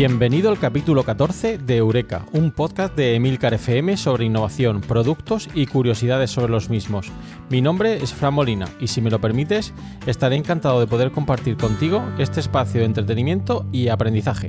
Bienvenido al capítulo 14 de Eureka, un podcast de Emilcar FM sobre innovación, productos y curiosidades sobre los mismos. Mi nombre es Fran Molina y si me lo permites, estaré encantado de poder compartir contigo este espacio de entretenimiento y aprendizaje.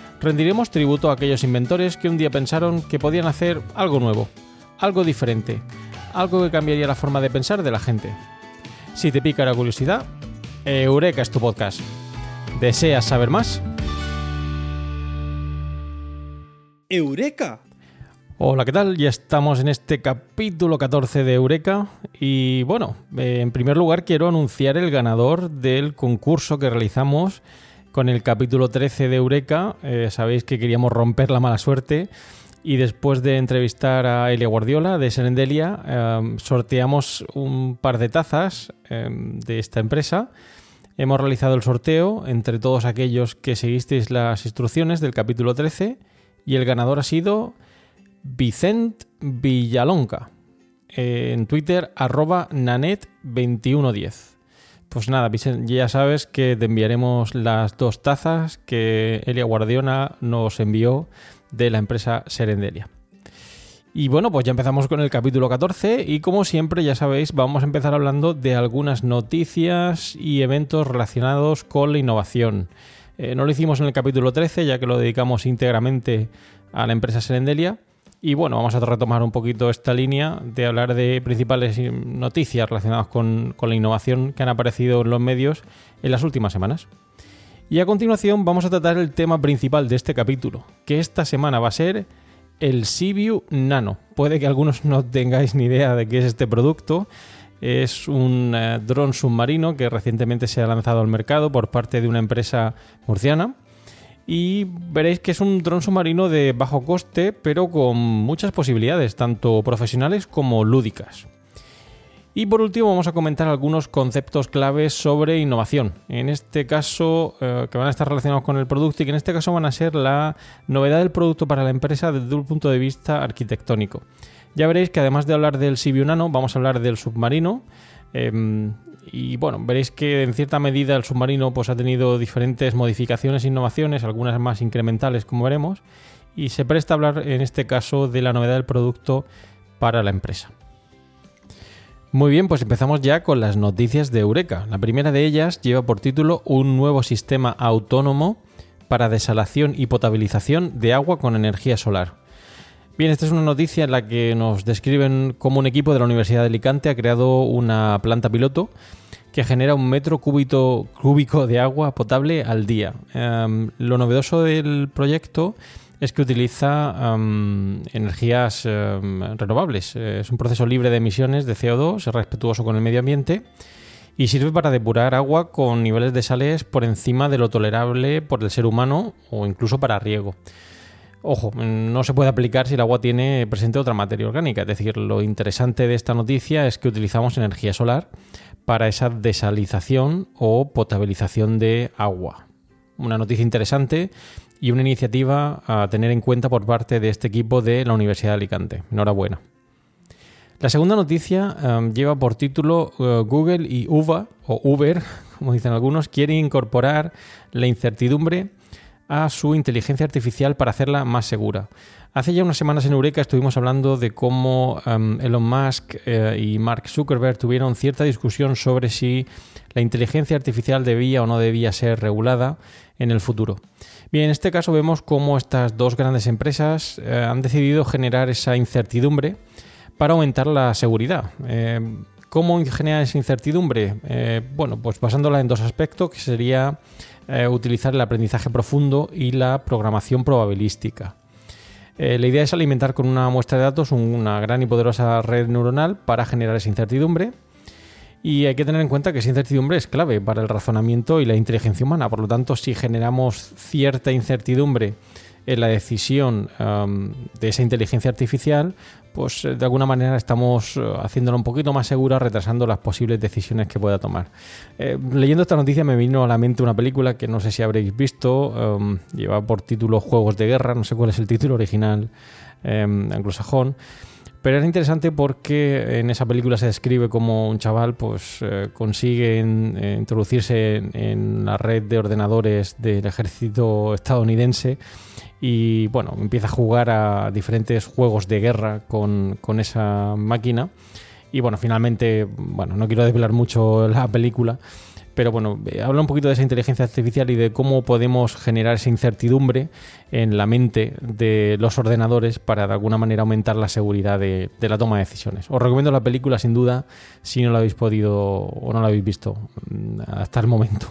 rendiremos tributo a aquellos inventores que un día pensaron que podían hacer algo nuevo, algo diferente, algo que cambiaría la forma de pensar de la gente. Si te pica la curiosidad, Eureka es tu podcast. ¿Deseas saber más? ¡Eureka! Hola, ¿qué tal? Ya estamos en este capítulo 14 de Eureka y bueno, eh, en primer lugar quiero anunciar el ganador del concurso que realizamos con el capítulo 13 de Eureka. Eh, sabéis que queríamos romper la mala suerte y después de entrevistar a Elia Guardiola de Serendelia, eh, sorteamos un par de tazas eh, de esta empresa. Hemos realizado el sorteo entre todos aquellos que seguisteis las instrucciones del capítulo 13 y el ganador ha sido Vicent Villalonca. Eh, en Twitter, arroba nanet2110. Pues nada, ya sabes que te enviaremos las dos tazas que Elia Guardiola nos envió de la empresa Serendelia. Y bueno, pues ya empezamos con el capítulo 14 y como siempre ya sabéis vamos a empezar hablando de algunas noticias y eventos relacionados con la innovación. Eh, no lo hicimos en el capítulo 13 ya que lo dedicamos íntegramente a la empresa Serendelia. Y bueno, vamos a retomar un poquito esta línea de hablar de principales noticias relacionadas con, con la innovación que han aparecido en los medios en las últimas semanas. Y a continuación vamos a tratar el tema principal de este capítulo, que esta semana va a ser el Sibiu Nano. Puede que algunos no tengáis ni idea de qué es este producto. Es un eh, dron submarino que recientemente se ha lanzado al mercado por parte de una empresa murciana. Y veréis que es un dron submarino de bajo coste, pero con muchas posibilidades, tanto profesionales como lúdicas. Y por último vamos a comentar algunos conceptos claves sobre innovación. En este caso, eh, que van a estar relacionados con el producto y que en este caso van a ser la novedad del producto para la empresa desde un punto de vista arquitectónico. Ya veréis que además de hablar del Sibiu Nano, vamos a hablar del submarino. em, y bueno, veréis que en cierta medida el submarino pues, ha tenido diferentes modificaciones e innovaciones, algunas más incrementales como veremos. Y se presta a hablar en este caso de la novedad del producto para la empresa. Muy bien, pues empezamos ya con las noticias de Eureka. La primera de ellas lleva por título Un nuevo sistema autónomo para desalación y potabilización de agua con energía solar. Bien, esta es una noticia en la que nos describen cómo un equipo de la Universidad de Alicante ha creado una planta piloto que genera un metro cúbico de agua potable al día. Em, lo novedoso del proyecto es que utiliza um, energías um, renovables. Es un proceso libre de emisiones de CO2, es respetuoso con el medio ambiente y sirve para depurar agua con niveles de sales por encima de lo tolerable por el ser humano o incluso para riego. Ojo, no se puede aplicar si el agua tiene presente otra materia orgánica. Es decir, lo interesante de esta noticia es que utilizamos energía solar para esa desalización o potabilización de agua. Una noticia interesante y una iniciativa a tener en cuenta por parte de este equipo de la Universidad de Alicante. Enhorabuena. La segunda noticia um, lleva por título uh, Google y Uva, o Uber, como dicen algunos, quieren incorporar la incertidumbre a su inteligencia artificial para hacerla más segura. Hace ya unas semanas en Eureka estuvimos hablando de cómo um, Elon Musk eh, y Mark Zuckerberg tuvieron cierta discusión sobre si la inteligencia artificial debía o no debía ser regulada en el futuro. Bien, en este caso vemos cómo estas dos grandes empresas eh, han decidido generar esa incertidumbre para aumentar la seguridad. Eh, ¿Cómo generar esa incertidumbre? Eh, bueno, pues basándola en dos aspectos, que sería eh, utilizar el aprendizaje profundo y la programación probabilística. Eh, la idea es alimentar con una muestra de datos una gran y poderosa red neuronal para generar esa incertidumbre. Y hay que tener en cuenta que esa incertidumbre es clave para el razonamiento y la inteligencia humana. Por lo tanto, si generamos cierta incertidumbre en la decisión um, de esa inteligencia artificial, pues eh, de alguna manera estamos eh, haciéndola un poquito más segura, retrasando las posibles decisiones que pueda tomar. Eh, leyendo esta noticia me vino a la mente una película que no sé si habréis visto, um, lleva por título Juegos de Guerra, no sé cuál es el título original um, anglosajón. Pero era interesante porque en esa película se describe como un chaval pues eh, consigue eh, introducirse en, en la red de ordenadores del ejército estadounidense y bueno, empieza a jugar a diferentes juegos de guerra con, con esa máquina. Y bueno, finalmente, bueno, no quiero desvelar mucho la película, pero bueno, eh, habla un poquito de esa inteligencia artificial y de cómo podemos generar esa incertidumbre en la mente de los ordenadores para de alguna manera aumentar la seguridad de, la toma de decisiones. Os recomiendo la película sin duda si no la habéis podido o no la habéis visto mm, hasta el momento.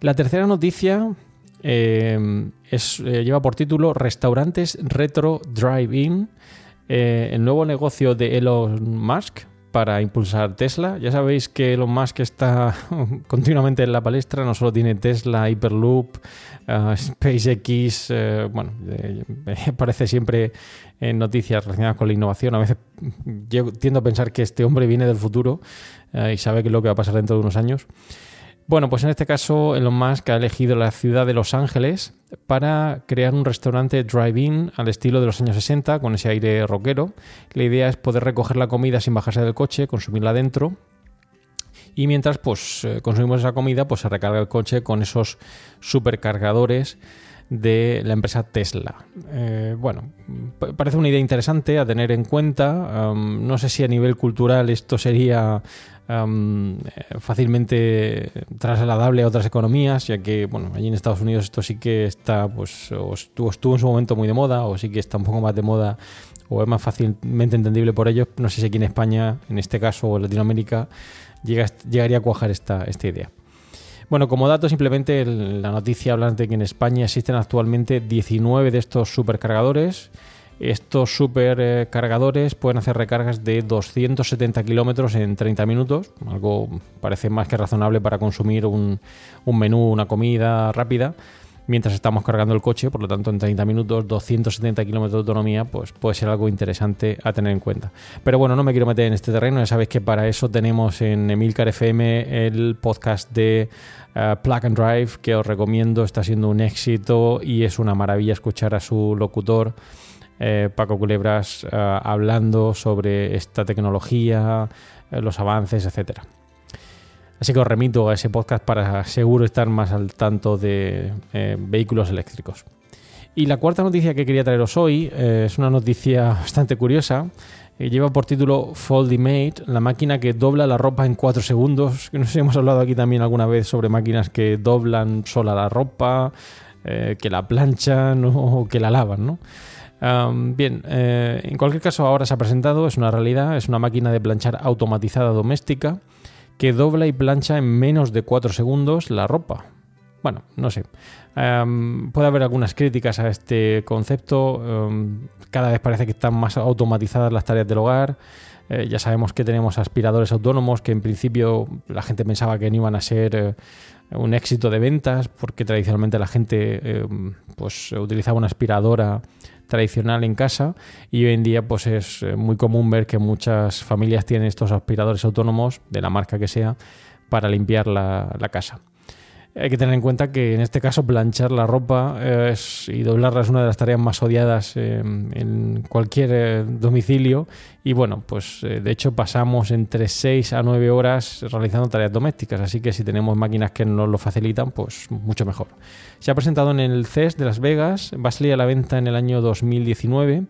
La tercera noticia eh, es, eh, lleva por título Restaurantes Retro Drive-In, el nuevo negocio de Elon Musk para impulsar Tesla. Ya sabéis que Elon Musk está continuamente en la palestra, no solo tiene Tesla, Hyperloop, eh, SpaceX, eh, bueno, eh, aparece siempre en noticias relacionadas con la innovación. A veces yo tiendo a pensar que este hombre viene del futuro eh, y sabe qué es lo que va a pasar dentro de unos años. Bueno, pues en este caso Elon Musk ha elegido la ciudad de Los Ángeles para crear un restaurante drive-in al estilo de los años 60 con ese aire rockero. La idea es poder recoger la comida sin bajarse del coche, consumirla dentro y mientras pues eh, consumimos esa comida pues se recarga el coche con esos supercargadores de la empresa Tesla. Eh, bueno, pa- parece una idea interesante a tener en cuenta. No sé si a nivel cultural esto sería eh, fácilmente trasladable a otras economías, ya que bueno, allí en Estados Unidos esto sí que está, pues, o estuvo, estuvo en su momento muy de moda, o sí que está un poco más de moda, o es más fácilmente entendible por ellos. No sé si aquí en España, en este caso, o en Latinoamérica, llega, llegaría a cuajar esta, esta idea. Bueno, como dato, simplemente la noticia habla de que en España existen actualmente 19 de estos supercargadores. Estos supercargadores pueden hacer recargas de 270 kilómetros en 30 minutos, algo parece más que razonable para consumir un, menú, una comida rápida, mientras estamos cargando el coche, por lo tanto en 30 minutos, 270 kilómetros de autonomía, pues puede ser algo interesante a tener en cuenta. Pero bueno, no me quiero meter en este terreno, ya sabéis que para eso tenemos en Emilcar FM el podcast de eh, Plug and Drive, que os recomiendo, está siendo un éxito y es una maravilla escuchar a su locutor. Eh, Paco Culebras eh, hablando sobre esta tecnología, eh, los avances, etcétera. Así que os remito a ese podcast para seguro estar más al tanto de eh, vehículos eléctricos. Y la cuarta noticia que quería traeros hoy es una noticia bastante curiosa. Lleva por título Foldimate, la máquina que dobla la ropa en 4 segundos. No sé si hemos hablado aquí también alguna vez sobre máquinas que doblan sola la ropa, que la planchan o que la lavan, ¿no? Bien, eh, en cualquier caso ahora se ha presentado, es una realidad, es una máquina de planchar automatizada doméstica que dobla y plancha en menos de 4 segundos la ropa. bueno, no sé. Puede haber algunas críticas a este concepto. cada vez parece que están más automatizadas las tareas del hogar. Eh, ya sabemos que tenemos aspiradores autónomos que en principio la gente pensaba que no iban a ser eh, un éxito de ventas porque tradicionalmente la gente eh, pues utilizaba una aspiradora tradicional en casa y hoy en día pues es eh, muy común ver que muchas familias tienen estos aspiradores autónomos de la marca que sea para limpiar la, la casa. Hay que tener en cuenta que en este caso planchar la ropa eh, y doblarla es una de las tareas más odiadas eh, en cualquier eh, domicilio y bueno, pues eh, de hecho pasamos entre 6 a 9 horas realizando tareas domésticas, así que si tenemos máquinas que nos lo facilitan, pues mucho mejor. Se ha presentado en el CES de Las Vegas, va a salir a la venta en el año 2019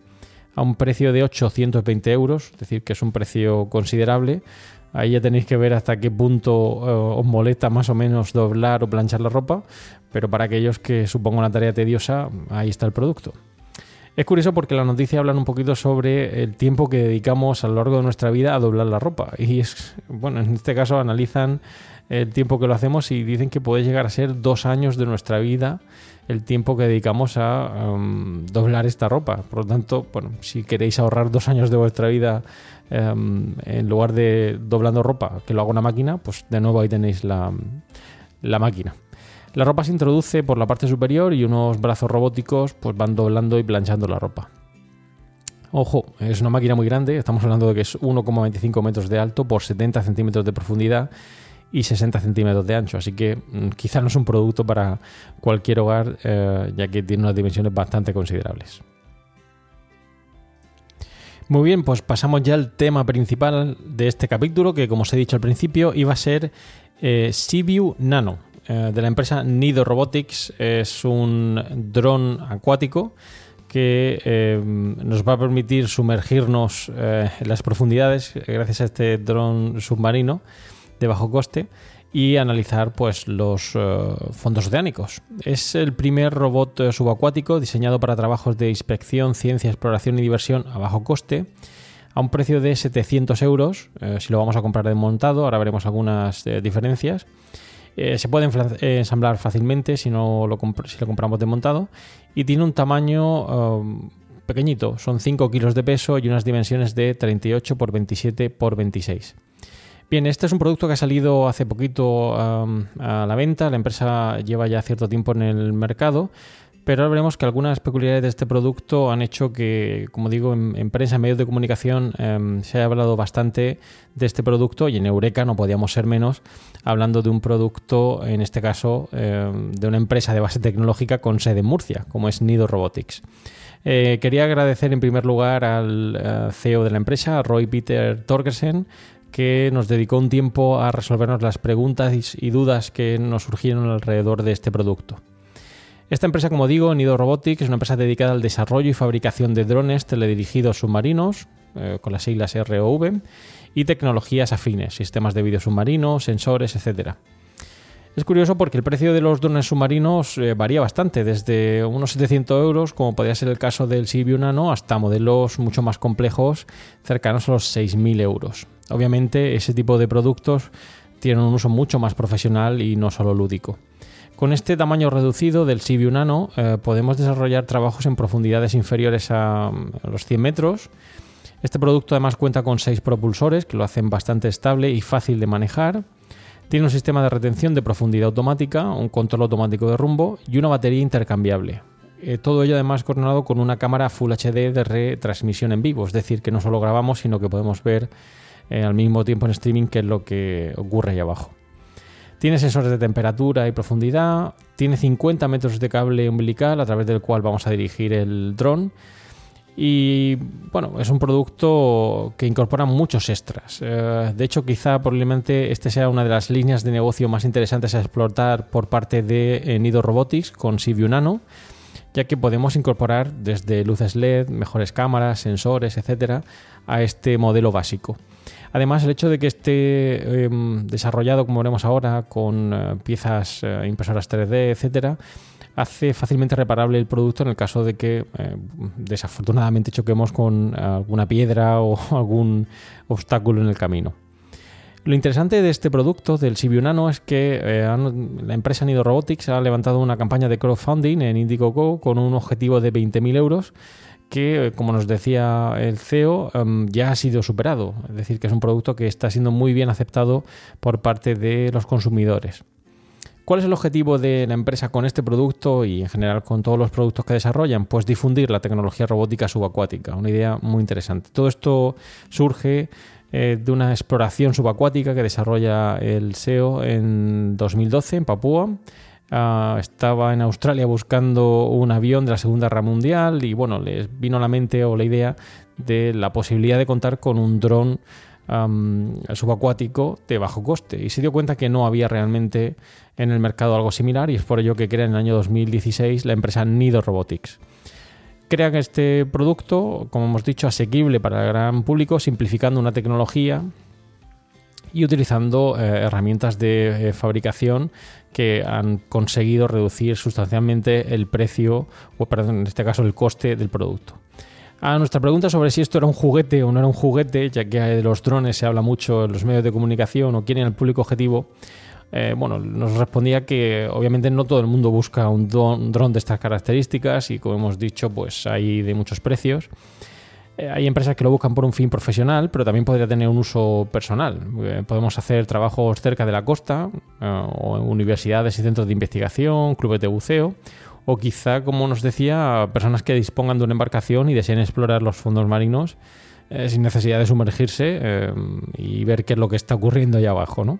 a un precio de 820 euros, es decir, que es un precio considerable. Ahí ya tenéis que ver hasta qué punto eh, os molesta más o menos doblar o planchar la ropa, pero para aquellos que supongo una tarea tediosa, ahí está el producto. Es curioso porque la noticia hablan un poquito sobre el tiempo que dedicamos a lo largo de nuestra vida a doblar la ropa. Y es, bueno, en este caso analizan el tiempo que lo hacemos y dicen que puede llegar a ser dos años de nuestra vida el tiempo que dedicamos a um, doblar esta ropa. Por lo tanto, bueno, si queréis ahorrar dos años de vuestra vida um, en lugar de doblando ropa, que lo haga una máquina, pues de nuevo ahí tenéis la, la máquina. La ropa se introduce por la parte superior y unos brazos robóticos pues van doblando y planchando la ropa. Ojo, es una máquina muy grande, estamos hablando de que es 1,25 metros de alto por 70 centímetros de profundidad y 60 centímetros de ancho, así que mm, quizá no es un producto para cualquier hogar eh, ya que tiene unas dimensiones bastante considerables. Muy bien, pues pasamos ya al tema principal de este capítulo, que como os he dicho al principio, iba a ser eh, Seaview Nano, eh, de la empresa Nido Robotics. Es un dron acuático que eh, nos va a permitir sumergirnos en las profundidades gracias a este dron submarino de bajo coste y analizar pues los eh, fondos oceánicos. Es el primer robot eh, subacuático diseñado para trabajos de inspección, ciencia, exploración y diversión a bajo coste a un precio de 700 euros eh, si lo vamos a comprar desmontado. Ahora veremos algunas diferencias. Se puede ensamblar fácilmente si, no lo comp- si lo compramos y tiene un tamaño um, pequeñito, son 5 kilos de peso y unas dimensiones de 38 por 27 por 26. Bien, este es un producto que ha salido hace poquito a la venta. La empresa lleva ya cierto tiempo en el mercado, pero ahora veremos que algunas peculiaridades de este producto han hecho que, como digo, en, en prensa, en medios de comunicación, em, se haya hablado bastante de este producto y en Eureka no podíamos ser menos hablando de un producto, en este caso, em, de una empresa de base tecnológica con sede en Murcia, como es Nido Robotics. Eh, quería agradecer en primer lugar al eh, CEO de la empresa, Roy Peter Torgersen, que nos dedicó un tiempo a resolvernos las preguntas y, dudas que nos surgieron alrededor de este producto. Esta empresa, como digo, Nido Robotics, es una empresa dedicada al desarrollo y fabricación de drones teledirigidos submarinos, eh, con las siglas ROV, y tecnologías afines, sistemas de vídeo submarino, sensores, etc. Es curioso porque el precio de los drones submarinos eh, varía bastante, desde unos 700 euros, como podría ser el caso del Sibiu Nano, hasta modelos mucho más complejos, cercanos a los 6.000 euros. Obviamente, ese tipo de productos tienen un uso mucho más profesional y no solo lúdico. Con este tamaño reducido del Sibiu Nano eh, podemos desarrollar trabajos en profundidades inferiores a, a los 100 metros. Este producto además cuenta con 6 propulsores que lo hacen bastante estable y fácil de manejar. Tiene un sistema de retención de profundidad automática, un control automático de rumbo y una batería intercambiable. Eh, todo ello además coordinado con una cámara Full HD de retransmisión en vivo, es decir, que no solo grabamos, sino que podemos ver eh, al mismo tiempo en streaming qué es lo que ocurre ahí abajo. Tiene sensores de temperatura y profundidad, tiene 50 metros de cable umbilical a través del cual vamos a dirigir el dron. Y bueno, es un producto que incorpora muchos extras. Eh, de hecho, quizá probablemente este sea una de las líneas de negocio más interesantes a explotar por parte de eh, Nido Robotics con Sibiu Nano, ya que podemos incorporar desde luces LED, mejores cámaras, sensores, etcétera, a este modelo básico. Además, el hecho de que esté eh, desarrollado, como veremos ahora, con eh, piezas eh, impresoras 3D, etcétera, hace fácilmente reparable el producto en el caso de que eh, desafortunadamente choquemos con alguna piedra o algún obstáculo en el camino. Lo interesante de este producto, del Sibiu Nano, es que la empresa Nido Robotics ha levantado una campaña de crowdfunding en Indiegogo con un objetivo de 20.000 euros que, eh, como nos decía el CEO, em, ya ha sido superado. Es decir, que es un producto que está siendo muy bien aceptado por parte de los consumidores. ¿Cuál es el objetivo de la empresa con este producto y en general con todos los productos que desarrollan? Pues difundir la tecnología robótica subacuática, una idea muy interesante. Todo esto surge eh, de una exploración subacuática que desarrolla el SEO en 2012 en Papúa. Ah, estaba en Australia buscando un avión de la Segunda Guerra Mundial y bueno, les vino a la mente o la idea de la posibilidad de contar con un dron subacuático de bajo coste y se dio cuenta que no había realmente en el mercado algo similar y es por ello que crea en el año 2016 la empresa Nido Robotics. Crean este producto, como hemos dicho, asequible para el gran público, simplificando una tecnología y utilizando eh, herramientas de eh, fabricación que han conseguido reducir sustancialmente el precio, o perdón, en este caso el coste del producto. A nuestra pregunta sobre si esto era un juguete o no era un juguete, ya que de los drones se habla mucho en los medios de comunicación o quién era el público objetivo, eh, bueno, nos respondía que obviamente no todo el mundo busca un dron de estas características y como hemos dicho, pues hay de muchos precios. Eh, hay empresas que lo buscan por un fin profesional, pero también podría tener un uso personal. Eh, podemos hacer trabajos cerca de la costa, eh, o en universidades y centros de investigación, clubes de buceo, o quizá, como nos decía, personas que dispongan de una embarcación y deseen explorar los fondos marinos sin necesidad de sumergirse y ver qué es lo que está ocurriendo allá abajo, ¿no?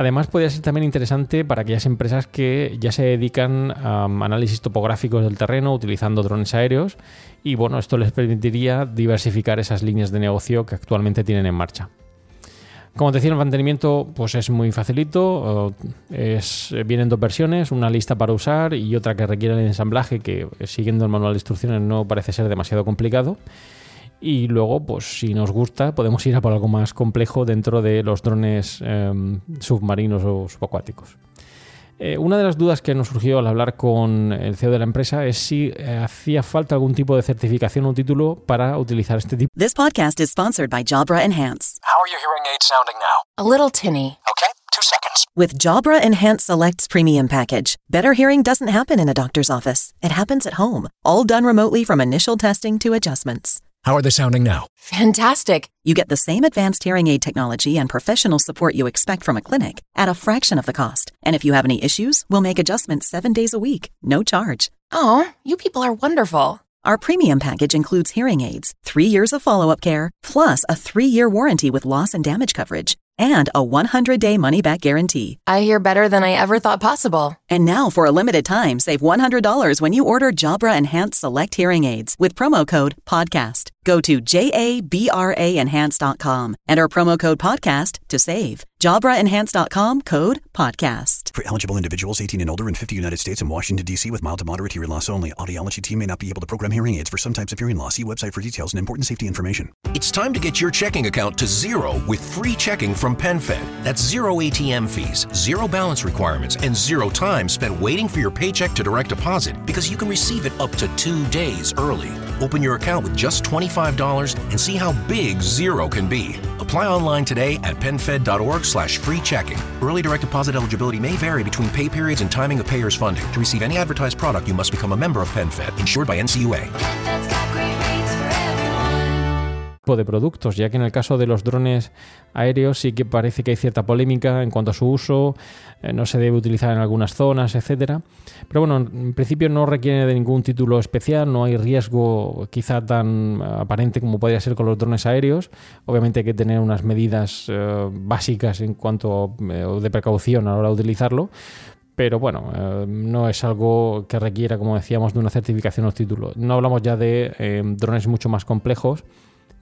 Además, podría ser también interesante para aquellas empresas que ya se dedican a um, análisis topográficos del terreno utilizando drones aéreos y bueno, esto les permitiría diversificar esas líneas de negocio que actualmente tienen en marcha. Como te decía, el mantenimiento pues es muy facilito, vienen dos versiones, una lista para usar y otra que requiere el ensamblaje que eh, siguiendo el manual de instrucciones no parece ser demasiado complicado. Y luego, pues si nos gusta, podemos ir a por algo más complejo dentro de los drones eh, submarinos o subacuáticos. Eh, una de las dudas que nos surgió al hablar con el CEO de la empresa es si eh, hacía falta algún tipo de certificación o título para utilizar este tipo This podcast is sponsored by Jabra Enhance. How are your hearing aids sounding now? A little tinny. Okay, two seconds. With Jabra Enhance Selects Premium Package, better hearing doesn't happen in a doctor's office. It happens at home, all done remotely from initial testing to adjustments. How are they sounding now? Fantastic. You get the same advanced hearing aid technology and professional support you expect from a clinic at a fraction of the cost. And if you have any issues, we'll make adjustments seven days a week, no charge. Oh, you people are wonderful. Our premium package includes hearing aids, three years of follow up care, plus a three year warranty with loss and damage coverage, and a 100 day money back guarantee. I hear better than I ever thought possible. And now, for a limited time, save $100 when you order Jabra Enhanced Select Hearing Aids with promo code PODCAST. Go to JABRAenhance.com, enter promo code PODCAST to save. JabraEnhance.com code PODCAST. For eligible individuals 18 and older in 50 United States and Washington, D.C. with mild to moderate hearing loss only. Audiology team may not be able to program hearing aids for some types of hearing loss. See website for details and important safety information. It's time to get your checking account to zero with free checking from PenFed. That's zero ATM fees, zero balance requirements, and zero time spent waiting for your paycheck to direct deposit because you can receive it up to two days early. Open your account with just $25 and see how big zero can be. Apply online today at penfed.org slash free checking. Early direct deposit eligibility may vary between pay periods and timing of payer's funding. To receive any advertised product, you must become a member of PenFed, insured by NCUA. De productos, ya que en el caso de los drones aéreos sí que parece que hay cierta polémica en cuanto a su uso, eh, no se debe utilizar en algunas zonas, etcétera. Pero bueno, en principio no requiere de ningún título especial, no hay riesgo quizá tan aparente como podría ser con los drones aéreos. Obviamente hay que tener unas medidas eh, básicas en cuanto eh, de precaución a la hora de utilizarlo. Pero bueno, eh, no es algo que requiera, como decíamos, de una certificación o título. No hablamos ya de eh, drones mucho más complejos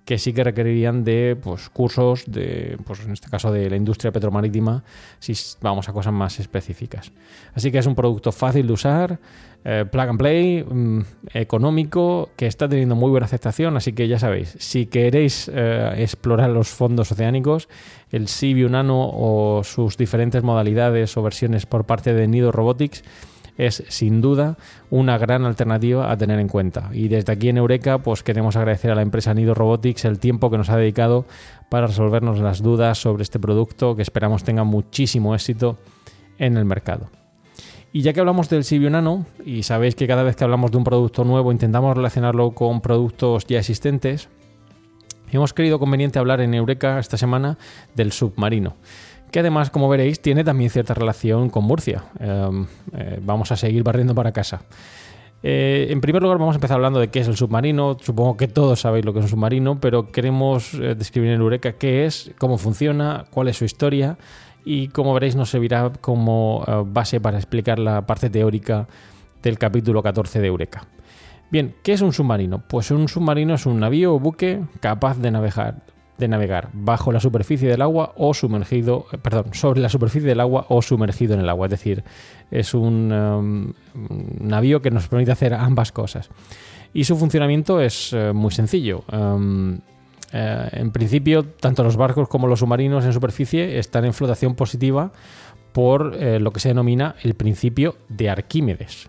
que sí que requerirían de pues, cursos de, pues, en este caso de la industria petromarítima, si vamos a cosas más específicas. Así que es un producto fácil de usar, eh, plug and play, mm, económico, que está teniendo muy buena aceptación, así que ya sabéis, si queréis eh, explorar los fondos oceánicos, el Sibiu Nano o sus diferentes modalidades o versiones por parte de Nido Robotics, es sin duda una gran alternativa a tener en cuenta. Y desde aquí en Eureka, pues queremos agradecer a la empresa Nido Robotics el tiempo que nos ha dedicado para resolvernos las dudas sobre este producto que esperamos tenga muchísimo éxito en el mercado. Y ya que hablamos del Sibio Nano, y sabéis que cada vez que hablamos de un producto nuevo intentamos relacionarlo con productos ya existentes, hemos creído conveniente hablar en Eureka esta semana del submarino, que además, como veréis, tiene también cierta relación con Murcia. Eh, eh, vamos a seguir barriendo para casa. Eh, en primer lugar, vamos a empezar hablando de qué es el submarino. Supongo que todos sabéis lo que es un submarino, pero queremos eh, describir en Eureka qué es, cómo funciona, cuál es su historia y como veréis nos servirá como base para explicar la parte teórica del capítulo 14 de Eureka. Bien, ¿qué es un submarino? Pues un submarino es un navío o buque capaz de navegar, de navegar bajo la superficie del agua o sumergido, eh, perdón, sobre la superficie del agua o sumergido en el agua. Es decir, es un um, navío que nos permite hacer ambas cosas. Y su funcionamiento es eh, muy sencillo. Um, eh, en principio, tanto los barcos como los submarinos en superficie están en flotación positiva por lo que se denomina el principio de Arquímedes.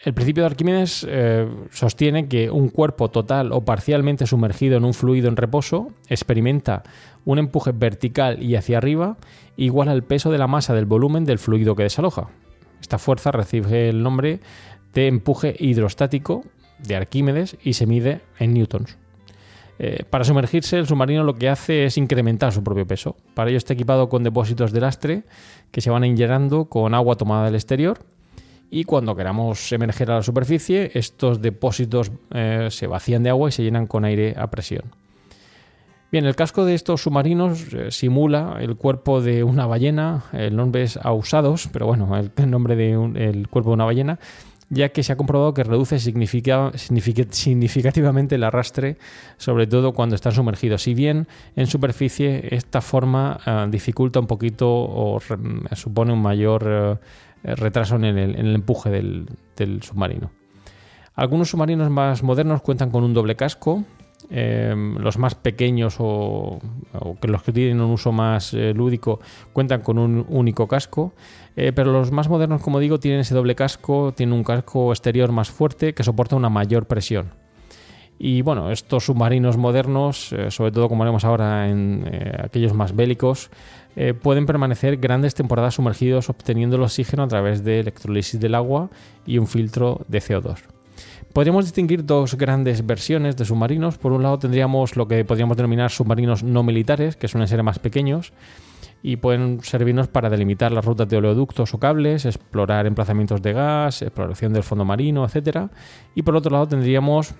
El principio de Arquímedes eh, sostiene que un cuerpo total o parcialmente sumergido en un fluido en reposo experimenta un empuje vertical y hacia arriba igual al peso de la masa del volumen del fluido que desaloja. Esta fuerza recibe el nombre de empuje hidrostático de Arquímedes y se mide en newtons. Eh, para sumergirse, el submarino lo que hace es incrementar su propio peso. Para ello está equipado con depósitos de lastre que se van inyectando con agua tomada del exterior. Y cuando queramos emerger a la superficie, estos depósitos eh, se vacían de agua y se llenan con aire a presión. Bien, el casco de estos submarinos eh, simula el cuerpo de una ballena, el nombre es Ausados, pero bueno, el, nombre del cuerpo de una ballena, ya que se ha comprobado que reduce significa- significa- significativamente el arrastre, sobre todo cuando están sumergidos. Si bien en superficie esta forma eh, dificulta un poquito o supone un mayor retraso en el, empuje del, submarino. Algunos submarinos más modernos cuentan con un doble casco. eh, los más pequeños o, o que los que tienen un uso más eh, lúdico cuentan con un único casco. Eh, pero los más modernos, como digo, tienen ese doble casco, tienen un casco exterior más fuerte que soporta una mayor presión. Y bueno, estos submarinos modernos, eh, sobre todo como haremos ahora en eh, aquellos más bélicos, eh, pueden permanecer grandes temporadas sumergidos obteniendo el oxígeno a través de electrolisis del agua y un filtro de CO2. Podríamos distinguir dos grandes versiones de submarinos. Por un lado tendríamos lo que podríamos denominar submarinos no militares, que suelen ser más pequeños y pueden servirnos para delimitar las rutas de oleoductos o cables, explorar emplazamientos de gas, exploración del fondo marino, etc. Y por otro lado tendríamos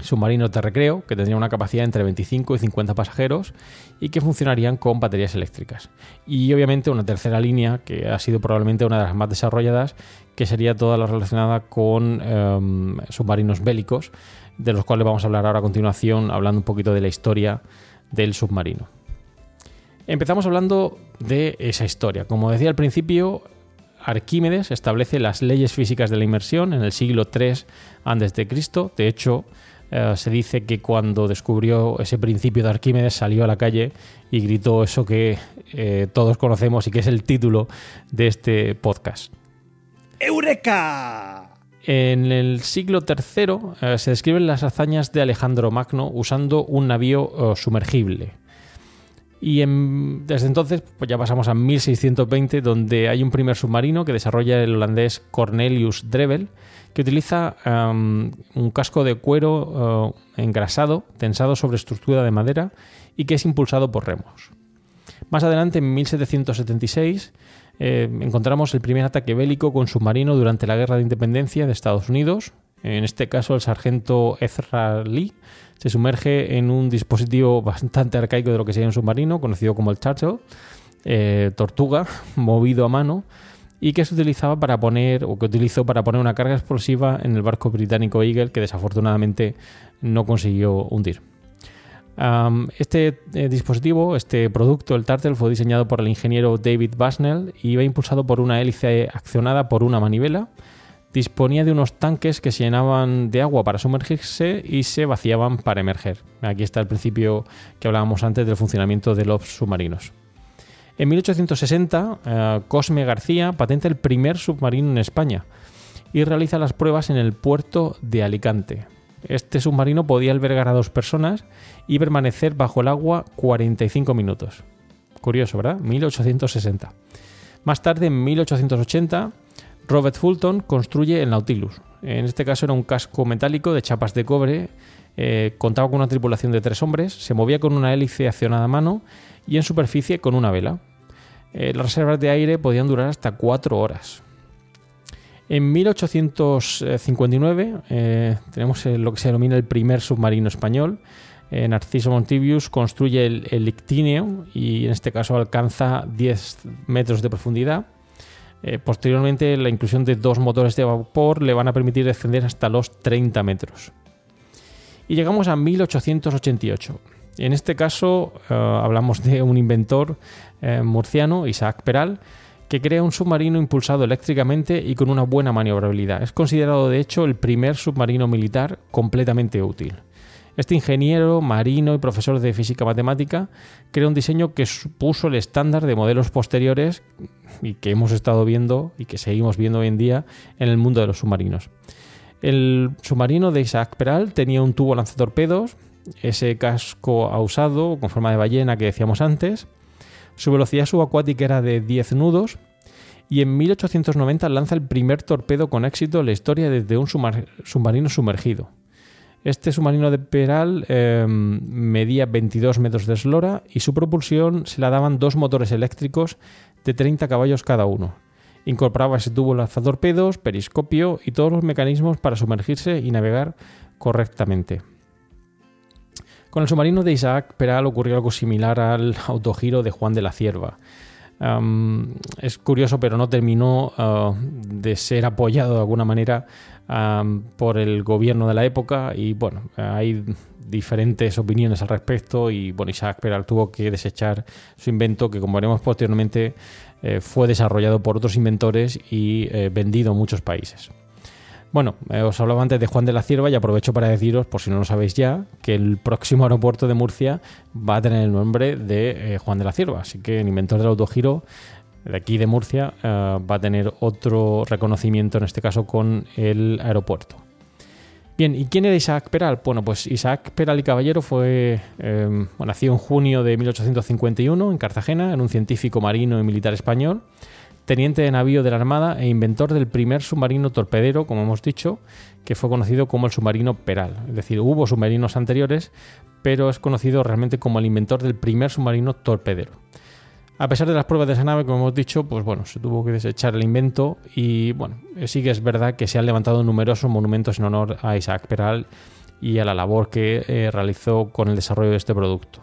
submarinos de recreo que tendrían una capacidad entre 25 y 50 pasajeros y que funcionarían con baterías eléctricas. Y obviamente una tercera línea que ha sido probablemente una de las más desarrolladas, que sería toda la relacionada con em, submarinos bélicos, de los cuales vamos a hablar ahora a continuación, hablando un poquito de la historia del submarino. Empezamos hablando de esa historia. Como decía al principio, Arquímedes establece las leyes físicas de la inmersión en el siglo III a.C. De hecho, eh, se dice que cuando descubrió ese principio de Arquímedes salió a la calle y gritó eso que eh, todos conocemos y que es el título de este podcast. ¡Eureka! En el siglo III eh, se describen las hazañas de Alejandro Magno usando un navío sumergible. Y desde entonces pues ya pasamos a 1620, donde hay un primer submarino que desarrolla el holandés Cornelius Drevel, que utiliza um, un casco de cuero uh, engrasado, tensado sobre estructura de madera y que es impulsado por remos. Más adelante, en 1776, eh, encontramos el primer ataque bélico con submarino durante la Guerra de Independencia de Estados Unidos. En este caso, el sargento Ezra Lee se sumerge en un dispositivo bastante arcaico de lo que sería un submarino, conocido como el Churchill, eh, tortuga, movido a mano, y que se utilizaba para poner, o que utilizó para poner una carga explosiva en el barco británico Eagle, que desafortunadamente no consiguió hundir. Este eh, dispositivo, este producto, el Turtle, fue diseñado por el ingeniero David Busnell y iba impulsado por una hélice accionada por una manivela. Disponía de unos tanques que se llenaban de agua para sumergirse y se vaciaban para emerger. Aquí está el principio que hablábamos antes del funcionamiento de los submarinos. En 1860, eh, Cosme García patenta el primer submarino en España y realiza las pruebas en el puerto de Alicante. Este submarino podía albergar a dos personas y permanecer bajo el agua 45 minutos. Curioso, ¿verdad? 1860. Más tarde, en 1880, Robert Fulton construye el Nautilus. En este caso era un casco metálico de chapas de cobre, eh, contaba con una tripulación de tres hombres, se movía con una hélice accionada a mano y en superficie con una vela. Eh, las reservas de aire podían durar hasta cuatro horas. En 1859 eh, tenemos lo que se denomina el primer submarino español. Narciso Montibius construye el, el y en este caso alcanza 10 metros de profundidad. Eh, posteriormente la inclusión de dos motores de vapor le van a permitir descender hasta los 30 metros. Y llegamos a 1888. En este caso eh, hablamos de un inventor eh, murciano, Isaac Peral, que crea un submarino impulsado eléctricamente y con una buena maniobrabilidad. Es considerado de hecho el primer submarino militar completamente útil. Este ingeniero, marino y profesor de física matemática creó un diseño que supuso el estándar de modelos posteriores y que hemos estado viendo y que seguimos viendo hoy en día en el mundo de los submarinos. El submarino de Isaac Peral tenía un tubo lanzatorpedos, ese casco ausado con forma de ballena que decíamos antes. Su velocidad subacuática era de 10 nudos y en 1890 lanza el primer torpedo con éxito en la historia desde un submarino sumergido. Este submarino de Peral eh, medía 22 metros de eslora y su propulsión se la daban dos motores eléctricos de 30 caballos cada uno. Incorporaba ese tubo lanzatorpedos, periscopio y todos los mecanismos para sumergirse y navegar correctamente. Con el submarino de Isaac Peral ocurrió algo similar al autogiro de Juan de la Cierva. Um, es curioso, pero no terminó uh, de ser apoyado de alguna manera um, por el gobierno de la época y bueno, hay diferentes opiniones al respecto y bueno, Isaac Peral tuvo que desechar su invento que como veremos posteriormente eh, fue desarrollado por otros inventores y eh, vendido en muchos países. Bueno, eh, os hablaba antes de Juan de la Cierva y aprovecho para deciros, por si no lo sabéis ya, que el próximo aeropuerto de Murcia va a tener el nombre de eh, Juan de la Cierva. Así que el inventor del autogiro de aquí de Murcia eh, va a tener otro reconocimiento, en este caso con el aeropuerto. Bien, ¿y quién era Isaac Peral? Bueno, pues Isaac Peral y Caballero fue, bueno, nació en junio de 1851 en Cartagena, en un científico marino y militar español teniente de navío de la Armada e inventor del primer submarino torpedero, como hemos dicho, que fue conocido como el submarino Peral. Es decir, hubo submarinos anteriores, pero es conocido realmente como el inventor del primer submarino torpedero. A pesar de las pruebas de esa nave, como hemos dicho, pues bueno, se tuvo que desechar el invento y bueno, sí que es verdad que se han levantado numerosos monumentos en honor a Isaac Peral y a la labor que eh, realizó con el desarrollo de este producto.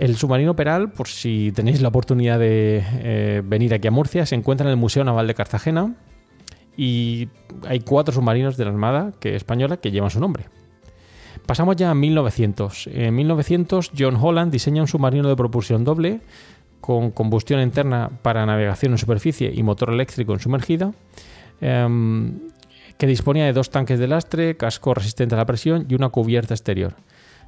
El submarino Peral, por si tenéis la oportunidad de eh, venir aquí a Murcia, se encuentra en el Museo Naval de Cartagena y hay cuatro submarinos de la Armada que, española que llevan su nombre. Pasamos ya a 1900. En 1900 John Holland diseña un submarino de propulsión doble con combustión interna para navegación en superficie y motor eléctrico en sumergida, em, que disponía de dos tanques de lastre, casco resistente a la presión y una cubierta exterior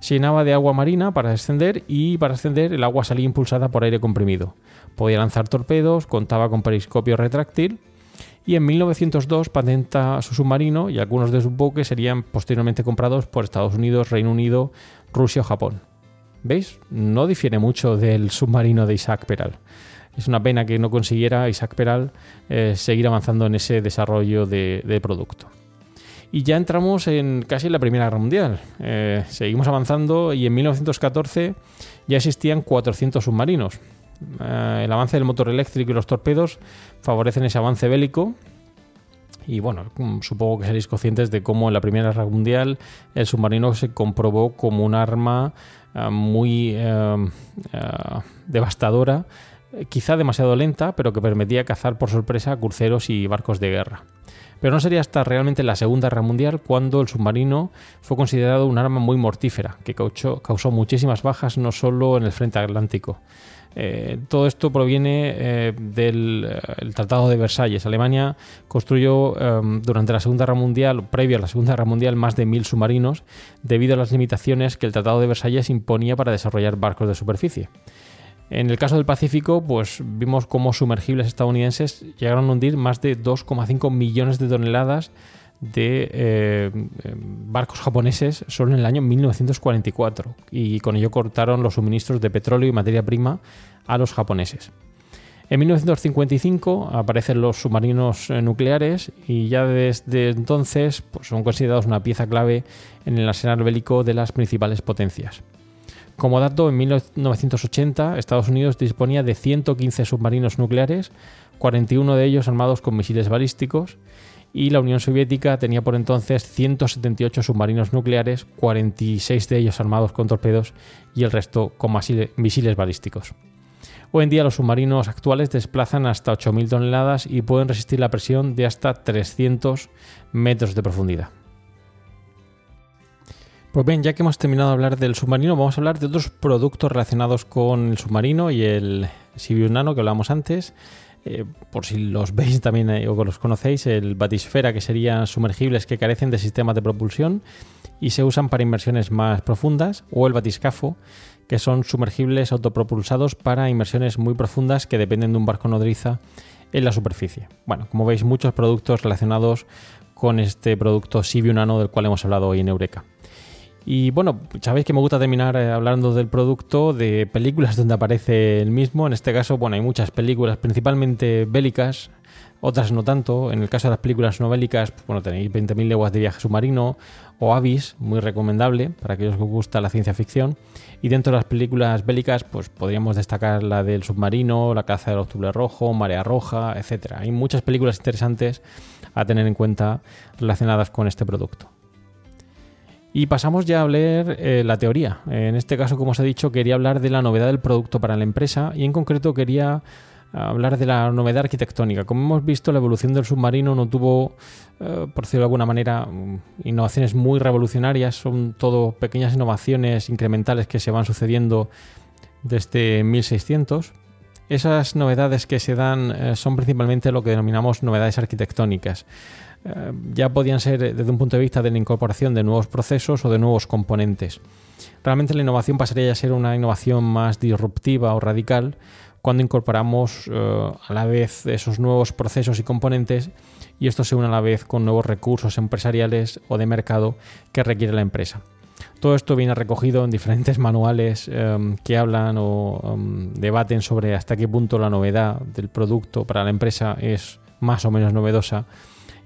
se llenaba de agua marina para descender y para ascender el agua salía impulsada por aire comprimido. Podía lanzar torpedos, contaba con periscopio retráctil y en 1902 patenta su submarino y algunos de sus buques serían posteriormente comprados por Estados Unidos, Reino Unido, Rusia o Japón. ¿Veis? No difiere mucho del submarino de Isaac Peral. Es una pena que no consiguiera Isaac Peral eh, seguir avanzando en ese desarrollo de, de producto. Y ya entramos en casi la Primera Guerra Mundial. Eh, seguimos avanzando y en 1914 ya existían 400 submarinos. Eh, el avance del motor eléctrico y los torpedos favorecen ese avance bélico. Y bueno, mm, supongo que seréis conscientes de cómo en la Primera Guerra Mundial el submarino se comprobó como un arma eh, muy devastadora, quizá demasiado lenta, pero que permitía cazar por sorpresa cruceros y barcos de guerra. Pero no sería hasta realmente la Segunda Guerra Mundial cuando el submarino fue considerado un arma muy mortífera, que causó, muchísimas bajas no solo en el frente atlántico. Eh, todo esto proviene eh, del eh, Tratado de Versalles. Alemania construyó eh, durante la Segunda Guerra Mundial, previo a la Segunda Guerra Mundial, más de mil submarinos debido a las limitaciones que el Tratado de Versalles imponía para desarrollar barcos de superficie. En el caso del Pacífico, pues vimos cómo sumergibles estadounidenses llegaron a hundir más de 2,5 millones de toneladas de eh, barcos japoneses solo en el año 1944 y con ello cortaron los suministros de petróleo y materia prima a los japoneses. En 1955 aparecen los submarinos eh, nucleares y ya desde entonces pues, son considerados una pieza clave en el arsenal bélico de las principales potencias. Como dato, en 1980 Estados Unidos disponía de 115 submarinos nucleares, 41 de ellos armados con misiles balísticos, y la Unión Soviética tenía por entonces 178 submarinos nucleares, 46 de ellos armados con torpedos y el resto con misiles balísticos. Hoy en día los submarinos actuales desplazan hasta 8.000 toneladas y pueden resistir la presión de hasta 300 metros de profundidad. Pues bien, ya que hemos terminado de hablar del submarino, vamos a hablar de otros productos relacionados con el submarino y el Sibiu Nano que hablamos antes. Eh, por si los veis también eh, o los conocéis, el Batisfera, que serían sumergibles que carecen de sistemas de propulsión y se usan para inmersiones más profundas, o el Batiscafo, que son sumergibles autopropulsados para inmersiones muy profundas que dependen de un barco nodriza en la superficie. Bueno, como veis, muchos productos relacionados con este producto Sibiu Nano del cual hemos hablado hoy en Eureka. Y bueno, sabéis que me gusta terminar eh, hablando del producto, de películas donde aparece el mismo. En este caso, bueno, hay muchas películas, principalmente bélicas, otras no tanto. En el caso de las películas no bélicas, pues, bueno, tenéis 20.000 leguas de viaje submarino o Avis, muy recomendable para aquellos que os gusta la ciencia ficción. Y dentro de las películas bélicas, pues podríamos destacar la del submarino, la caza del octubre rojo, Marea Roja, etc. Hay muchas películas interesantes a tener en cuenta relacionadas con este producto. Y pasamos ya a hablar eh, la teoría. En este caso, como os he dicho, quería hablar de la novedad del producto para la empresa y en concreto quería hablar de la novedad arquitectónica. Como hemos visto, la evolución del submarino no tuvo, eh, por decirlo de alguna manera, mm, innovaciones muy revolucionarias, son todo pequeñas innovaciones incrementales que se van sucediendo desde 1600. Esas novedades que se dan eh, son principalmente lo que denominamos novedades arquitectónicas. Eh, ya podían ser eh, desde un punto de vista de la incorporación de nuevos procesos o de nuevos componentes. Realmente la innovación pasaría a ser una innovación más disruptiva o radical cuando incorporamos eh, a la vez esos nuevos procesos y componentes y esto se une a la vez con nuevos recursos empresariales o de mercado que requiere la empresa. Todo esto viene recogido en diferentes manuales que hablan o debaten sobre hasta qué punto la novedad del producto para la empresa es más o menos novedosa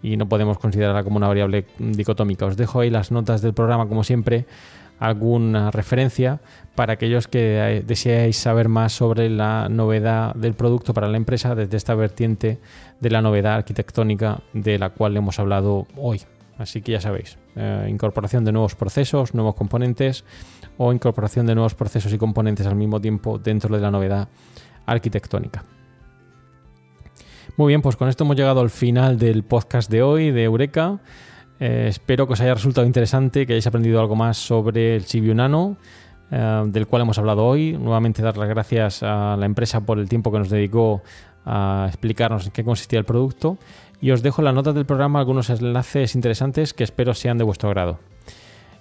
y no podemos considerarla como una variable dicotómica. Os dejo ahí las notas del programa, como siempre, alguna referencia para aquellos que deseáis saber más sobre la novedad del producto para la empresa desde esta vertiente de la novedad arquitectónica de la cual hemos hablado hoy. Así que ya sabéis, eh, incorporación de nuevos procesos, nuevos componentes o incorporación de nuevos procesos y componentes al mismo tiempo dentro de la novedad arquitectónica. Muy bien, pues con esto hemos llegado al final del podcast de hoy de Eureka. Eh, espero que os haya resultado interesante, que hayáis aprendido algo más sobre el Sibiu Nano, eh, del cual hemos hablado hoy. Nuevamente dar las gracias a la empresa por el tiempo que nos dedicó a explicarnos en qué consistía el producto. Y os dejo en las notas del programa algunos enlaces interesantes que espero sean de vuestro agrado.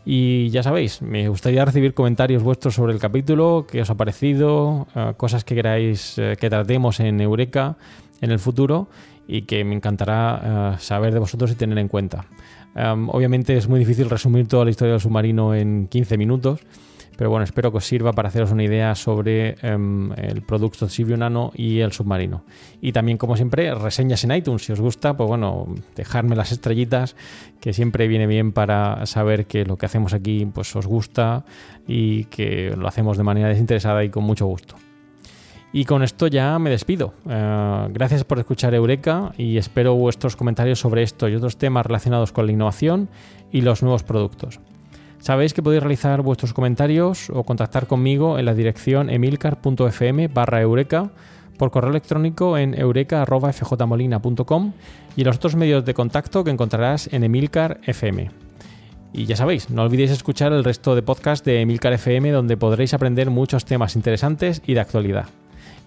Y ya sabéis, me gustaría recibir comentarios vuestros sobre el capítulo, qué os ha parecido, eh, cosas que queráis que tratemos en Eureka en el futuro y que me encantará eh, saber de vosotros y tener en cuenta. Em, obviamente es muy difícil resumir toda la historia del submarino en 15 minutos, pero bueno, espero que os sirva para haceros una idea sobre em, el producto Sibio Nano y el submarino. Y también, como siempre, reseñas en iTunes. Si os gusta, pues bueno, dejadme las estrellitas, que siempre viene bien para saber que lo que hacemos aquí pues os gusta y que lo hacemos de manera desinteresada y con mucho gusto. Y con esto ya me despido. Eh, gracias por escuchar Eureka y espero vuestros comentarios sobre esto y otros temas relacionados con la innovación y los nuevos productos. Sabéis que podéis realizar vuestros comentarios o contactar conmigo en la dirección emilcar.fm barra eureka, por correo electrónico en eureka.fjmolina.com y los otros medios de contacto que encontrarás en Emilcar FM. Y ya sabéis, no olvidéis escuchar el resto de podcast de Emilcar FM donde podréis aprender muchos temas interesantes y de actualidad.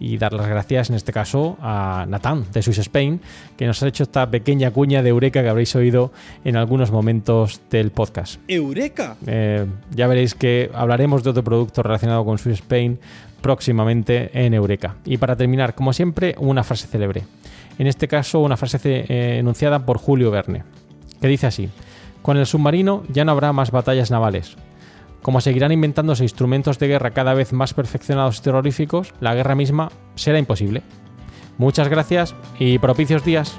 Y dar las gracias en este caso a Natán de Swiss Spain, que nos ha hecho esta pequeña cuña de Eureka que habréis oído en algunos momentos del podcast. ¡Eureka! Eh, ya veréis que hablaremos de otro producto relacionado con Swiss Spain próximamente en Eureka. Y para terminar, como siempre, una frase célebre. En este caso, una frase eh, enunciada por Julio Verne, que dice así: Con el submarino ya no habrá más batallas navales. Como seguirán inventándose instrumentos de guerra cada vez más perfeccionados y terroríficos, la guerra misma será imposible. Muchas gracias y propicios días.